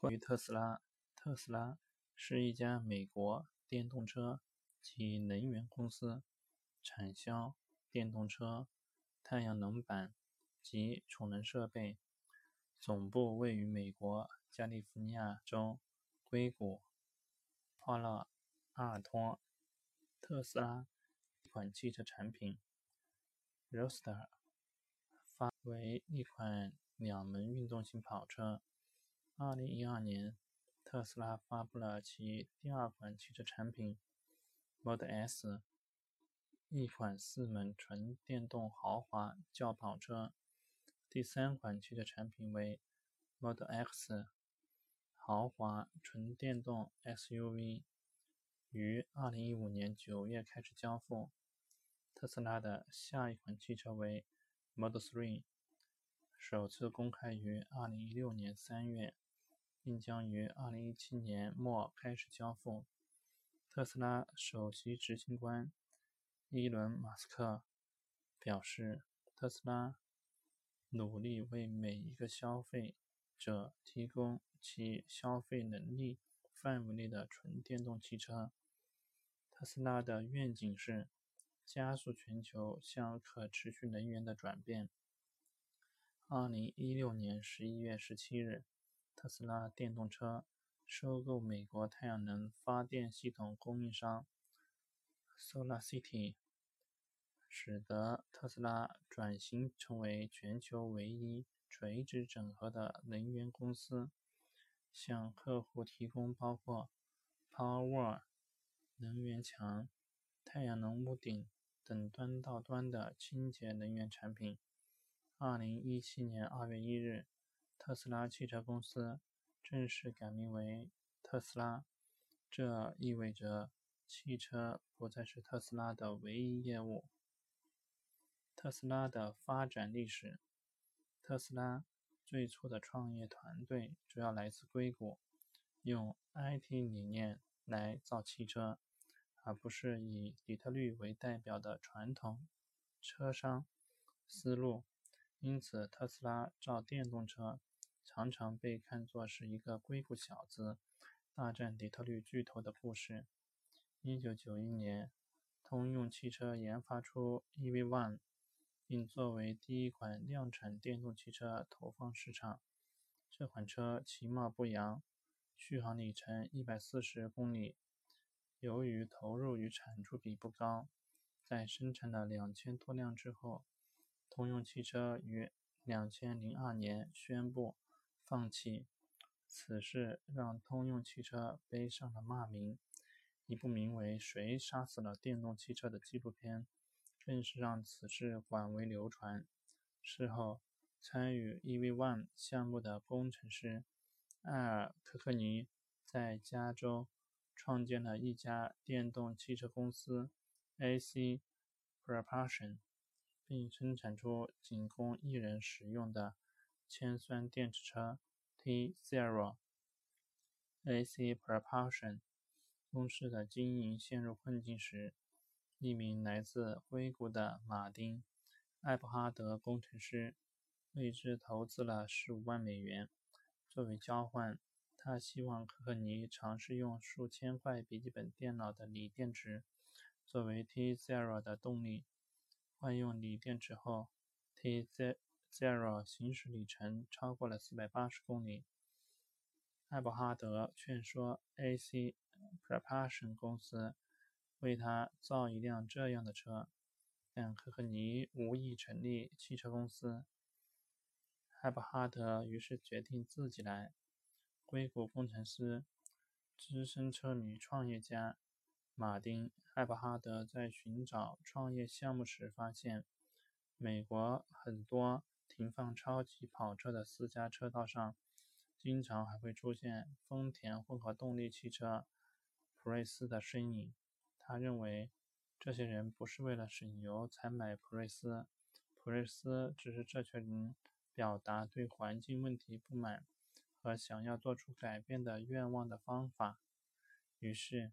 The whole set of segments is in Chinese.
关于特斯拉，特斯拉是一家美国电动车及能源公司，产销电动车、太阳能板及储能设备，总部位于美国加利福尼亚州硅谷帕拉阿尔托。特斯拉一款汽车产品，Roaster 发为一款两门运动型跑车。二零一二年，特斯拉发布了其第二款汽车产品 Model S，一款四门纯电动豪华轿跑车。第三款汽车产品为 Model X，豪华纯电动 SUV，于二零一五年九月开始交付。特斯拉的下一款汽车为 Model 3，首次公开于二零一六年三月。并将于二零一七年末开始交付。特斯拉首席执行官伊伦·马斯克表示：“特斯拉努力为每一个消费者提供其消费能力范围内的纯电动汽车。特斯拉的愿景是加速全球向可持续能源的转变。”二零一六年十一月十七日。特斯拉电动车收购美国太阳能发电系统供应商 SolarCity，使得特斯拉转型成为全球唯一垂直整合的能源公司，向客户提供包括 Powerwall 能源墙、太阳能屋顶等端到端的清洁能源产品。二零一七年二月一日。特斯拉汽车公司正式改名为特斯拉，这意味着汽车不再是特斯拉的唯一业务。特斯拉的发展历史：特斯拉最初的创业团队主要来自硅谷，用 IT 理念来造汽车，而不是以底特律为代表的传统车商思路。因此，特斯拉造电动车。常常被看作是一个硅谷小子大战底特律巨头的故事。1991年，通用汽车研发出 EV One，并作为第一款量产电动汽车投放市场。这款车其貌不扬，续航里程140公里。由于投入与产出比不高，在生产了两千多辆之后，通用汽车于2002年宣布。放弃，此事让通用汽车背上了骂名。一部名为《谁杀死了电动汽车》的纪录片，更是让此事广为流传。事后，参与 EV1 项目的工程师艾尔·科克尼在加州创建了一家电动汽车公司 AC Propulsion，并生产出仅供一人使用的。铅酸电池车 T Zero AC Propulsion 公司的经营陷入困境时，一名来自硅谷的马丁·艾伯哈德工程师为之投资了十五万美元。作为交换，他希望科克尼尝试用数千块笔记本电脑的锂电池作为 T Zero 的动力。换用锂电池后，T Z Zero 行驶里程超过了四百八十公里。艾伯哈德劝说 AC Propulsion 公司为他造一辆这样的车，但科克尼无意成立汽车公司。艾伯哈德于是决定自己来。硅谷工程师、资深车迷创业家马丁·艾伯哈德在寻找创业项目时发现，美国很多。停放超级跑车的私家车道上，经常还会出现丰田混合动力汽车普锐斯的身影。他认为，这些人不是为了省油才买普锐斯，普锐斯只是这群人表达对环境问题不满和想要做出改变的愿望的方法。于是，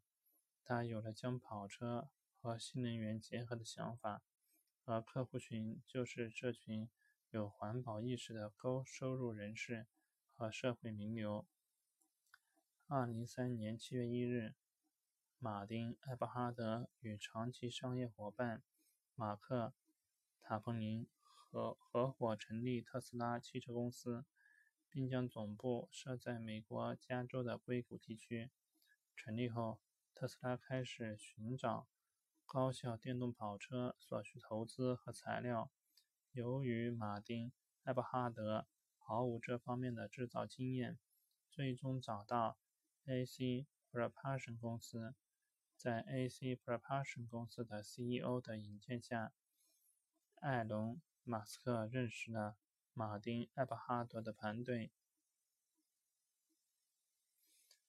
他有了将跑车和新能源结合的想法，而客户群就是这群。有环保意识的高收入人士和社会名流。二零零三年七月一日，马丁·艾伯哈德与长期商业伙伴马克·塔彭林合合伙成立特斯拉汽车公司，并将总部设在美国加州的硅谷地区。成立后，特斯拉开始寻找高效电动跑车所需投资和材料。由于马丁·艾伯哈德毫无这方面的制造经验，最终找到。A.C. Propulsion 公司在 A.C. Propulsion 公司的 CEO 的引荐下，艾隆·马斯克认识了马丁·艾伯哈德的团队。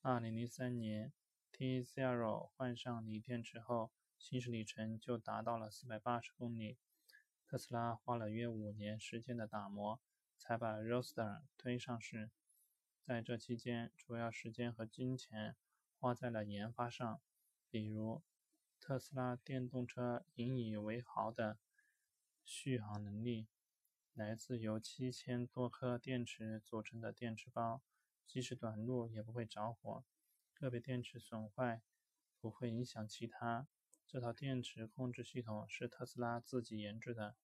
2003年，T-Zero 换上锂电池后，行驶里程就达到了480公里。特斯拉花了约五年时间的打磨，才把 r o s t e r 推上市。在这期间，主要时间和金钱花在了研发上，比如特斯拉电动车引以为豪的续航能力，来自由七千多颗电池组成的电池包，即使短路也不会着火，个别电池损坏不会影响其他。这套电池控制系统是特斯拉自己研制的，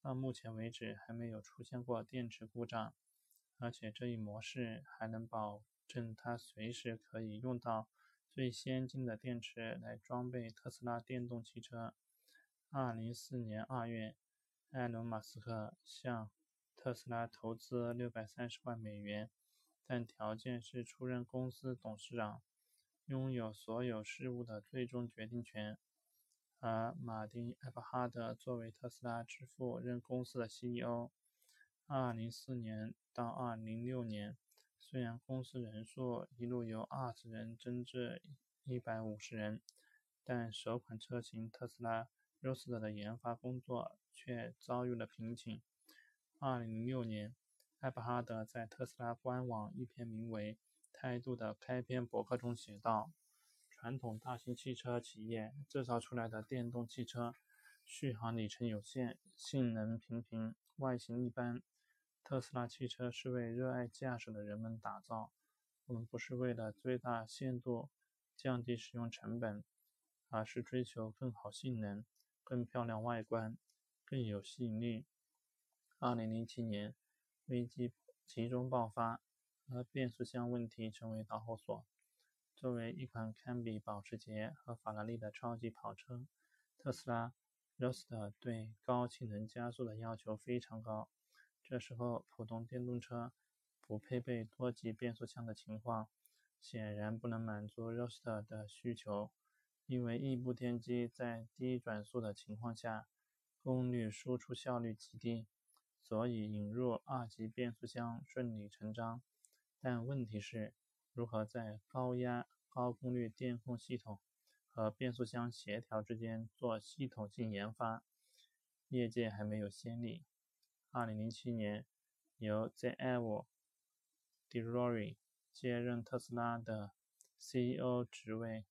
到目前为止还没有出现过电池故障。而且这一模式还能保证它随时可以用到最先进的电池来装备特斯拉电动汽车。二零四年二月，埃隆·马斯克向特斯拉投资六百三十万美元，但条件是出任公司董事长，拥有所有事务的最终决定权。而马丁·艾伯哈德作为特斯拉之父任公司的 CEO。二零零四年到二零零六年，虽然公司人数一路由二十人增至一百五十人，但首款车型特斯拉 Roaster 的研发工作却遭遇了瓶颈。二零零六年，艾伯哈德在特斯拉官网一篇名为《态度》的开篇博客中写道：“传统大型汽车企业制造出来的电动汽车，续航里程有限，性能平平，外形一般。”特斯拉汽车是为热爱驾驶的人们打造。我们不是为了最大限度降低使用成本，而是追求更好性能、更漂亮外观、更有吸引力。2007年，危机集中爆发，而变速箱问题成为导火索。作为一款堪比保时捷和法拉利的超级跑车，特斯拉 r o s t e r 对高性能加速的要求非常高。这时候，普通电动车不配备多级变速箱的情况，显然不能满足 r o s t e r 的需求。因为异步电机在低转速的情况下，功率输出效率极低，所以引入二级变速箱顺理成章。但问题是，如何在高压、高功率电控系统和变速箱协调之间做系统性研发？业界还没有先例。二零零七年，由 Zeve Dilawri 接任特斯拉的 CEO 职位。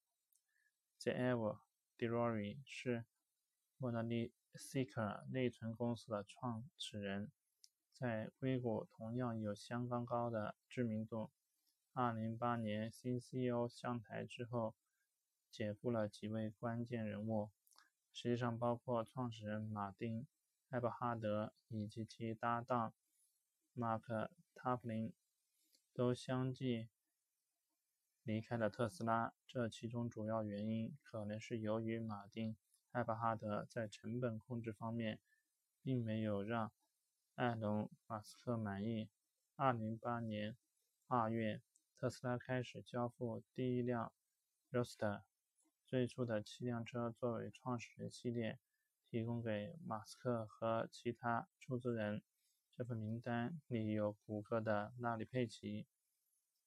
Zeve Dilawri 是 Monolithic 内存公司的创始人，在硅谷同样有相当高的知名度。二零零八年新 CEO 上台之后，解雇了几位关键人物，实际上包括创始人马丁。艾伯哈德以及其搭档马克·塔普林都相继离开了特斯拉。这其中主要原因可能是由于马丁·艾伯哈德在成本控制方面并没有让埃隆·马斯克满意。2008年2月，特斯拉开始交付第一辆 Roaster 最初的七辆车作为创始人系列。提供给马斯克和其他出资人。这份名单里有谷歌的拉里·佩奇、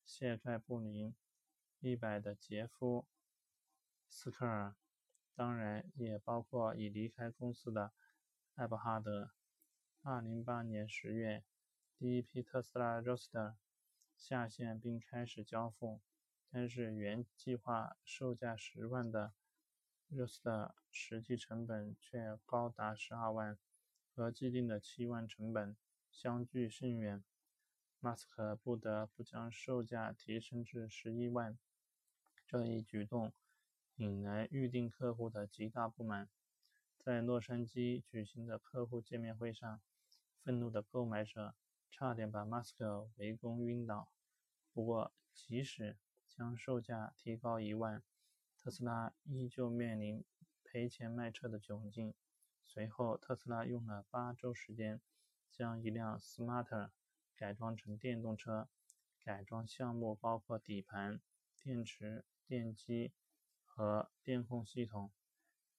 谢盖·布林、一百的杰夫·斯科尔，当然也包括已离开公司的艾伯哈德。2008年10月，第一批特斯拉 Roaster 下线并开始交付，但是原计划售价十万的。Roadster 实际成本却高达十二万，和既定的七万成本相距甚远。马斯克不得不将售价提升至十一万。这一举动引来预定客户的极大不满。在洛杉矶举行的客户见面会上，愤怒的购买者差点把马斯克围攻晕倒。不过，即使将售价提高一万，特斯拉依旧面临赔钱卖车的窘境。随后，特斯拉用了八周时间，将一辆 Smart 改装成电动车。改装项目包括底盘、电池、电机和电控系统。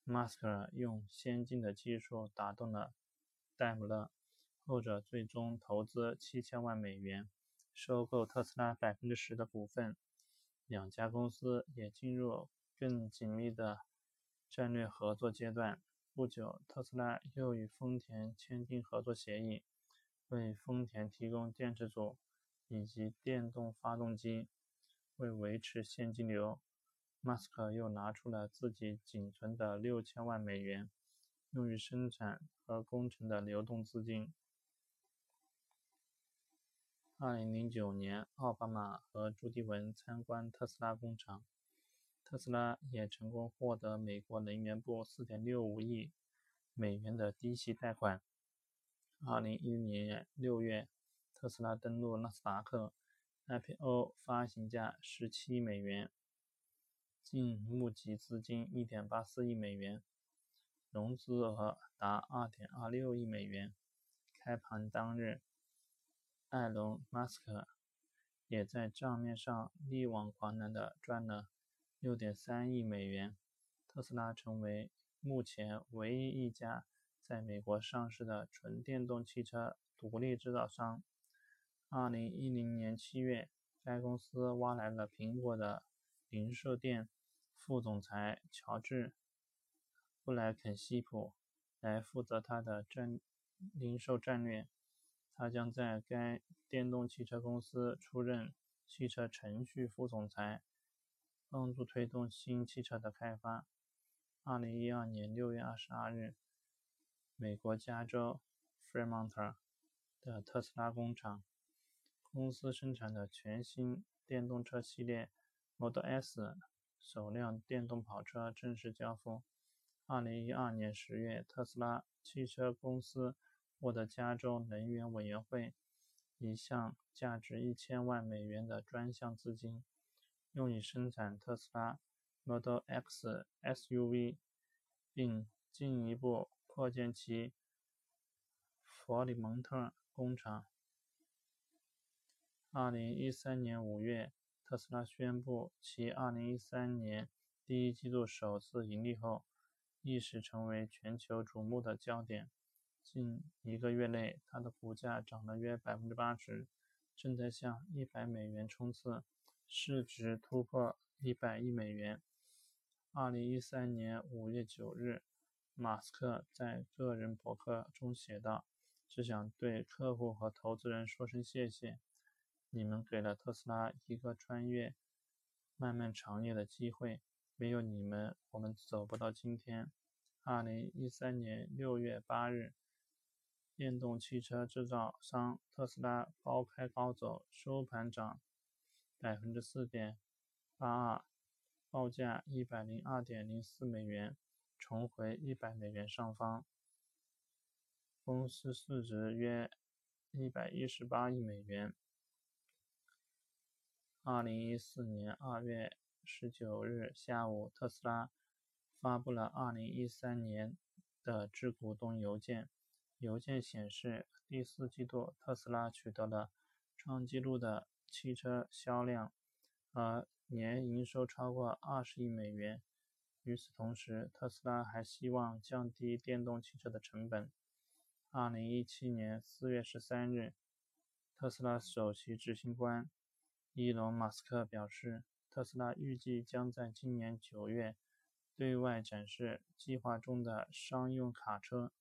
马斯克用先进的技术打动了戴姆勒，后者最终投资七千万美元。收购特斯拉百分之十的股份，两家公司也进入更紧密的战略合作阶段。不久，特斯拉又与丰田签订合作协议，为丰田提供电池组以及电动发动机。为维持现金流，马斯克又拿出了自己仅存的六千万美元，用于生产和工程的流动资金。二零零九年，奥巴马和朱迪文参观特斯拉工厂，特斯拉也成功获得美国能源部四点六五亿美元的低息贷款。二零一零年六月，特斯拉登陆纳斯达克，IPO 发行价十七美元，净募集资金一点八四亿美元，融资额达二点二六亿美元。开盘当日。埃隆·马斯克也在账面上力挽狂澜地赚了6.3亿美元。特斯拉成为目前唯一一家在美国上市的纯电动汽车独立制造商。2010年7月，该公司挖来了苹果的零售店副总裁乔治·布莱肯希普来负责他的战零售战略。他将在该电动汽车公司出任汽车程序副总裁，帮助推动新汽车的开发。二零一二年六月二十二日，美国加州 Fremont 的特斯拉工厂，公司生产的全新电动车系列 Model S 首辆电动跑车正式交付。二零一二年十月，特斯拉汽车公司。获得加州能源委员会一项价值一千万美元的专项资金，用以生产特斯拉 Model X SUV，并进一步扩建其佛里蒙特工厂。二零一三年五月，特斯拉宣布其二零一三年第一季度首次盈利后，一时成为全球瞩目的焦点。近一个月内，它的股价涨了约百分之八十，正在向一百美元冲刺，市值突破一百亿美元。二零一三年五月九日，马斯克在个人博客中写道：“只想对客户和投资人说声谢谢，你们给了特斯拉一个穿越漫漫长夜的机会，没有你们，我们走不到今天。”二零一三年六月八日。电动汽车制造商特斯拉高开高走，收盘涨百分之四点八二，报价一百零二点零四美元，重回一百美元上方。公司市值约一百一十八亿美元。二零一四年二月十九日下午，特斯拉发布了二零一三年的致股东邮件。邮件显示，第四季度特斯拉取得了创纪录的汽车销量，而年营收超过二十亿美元。与此同时，特斯拉还希望降低电动汽车的成本。二零一七年四月十三日，特斯拉首席执行官伊隆·马斯克表示，特斯拉预计将在今年九月对外展示计划中的商用卡车。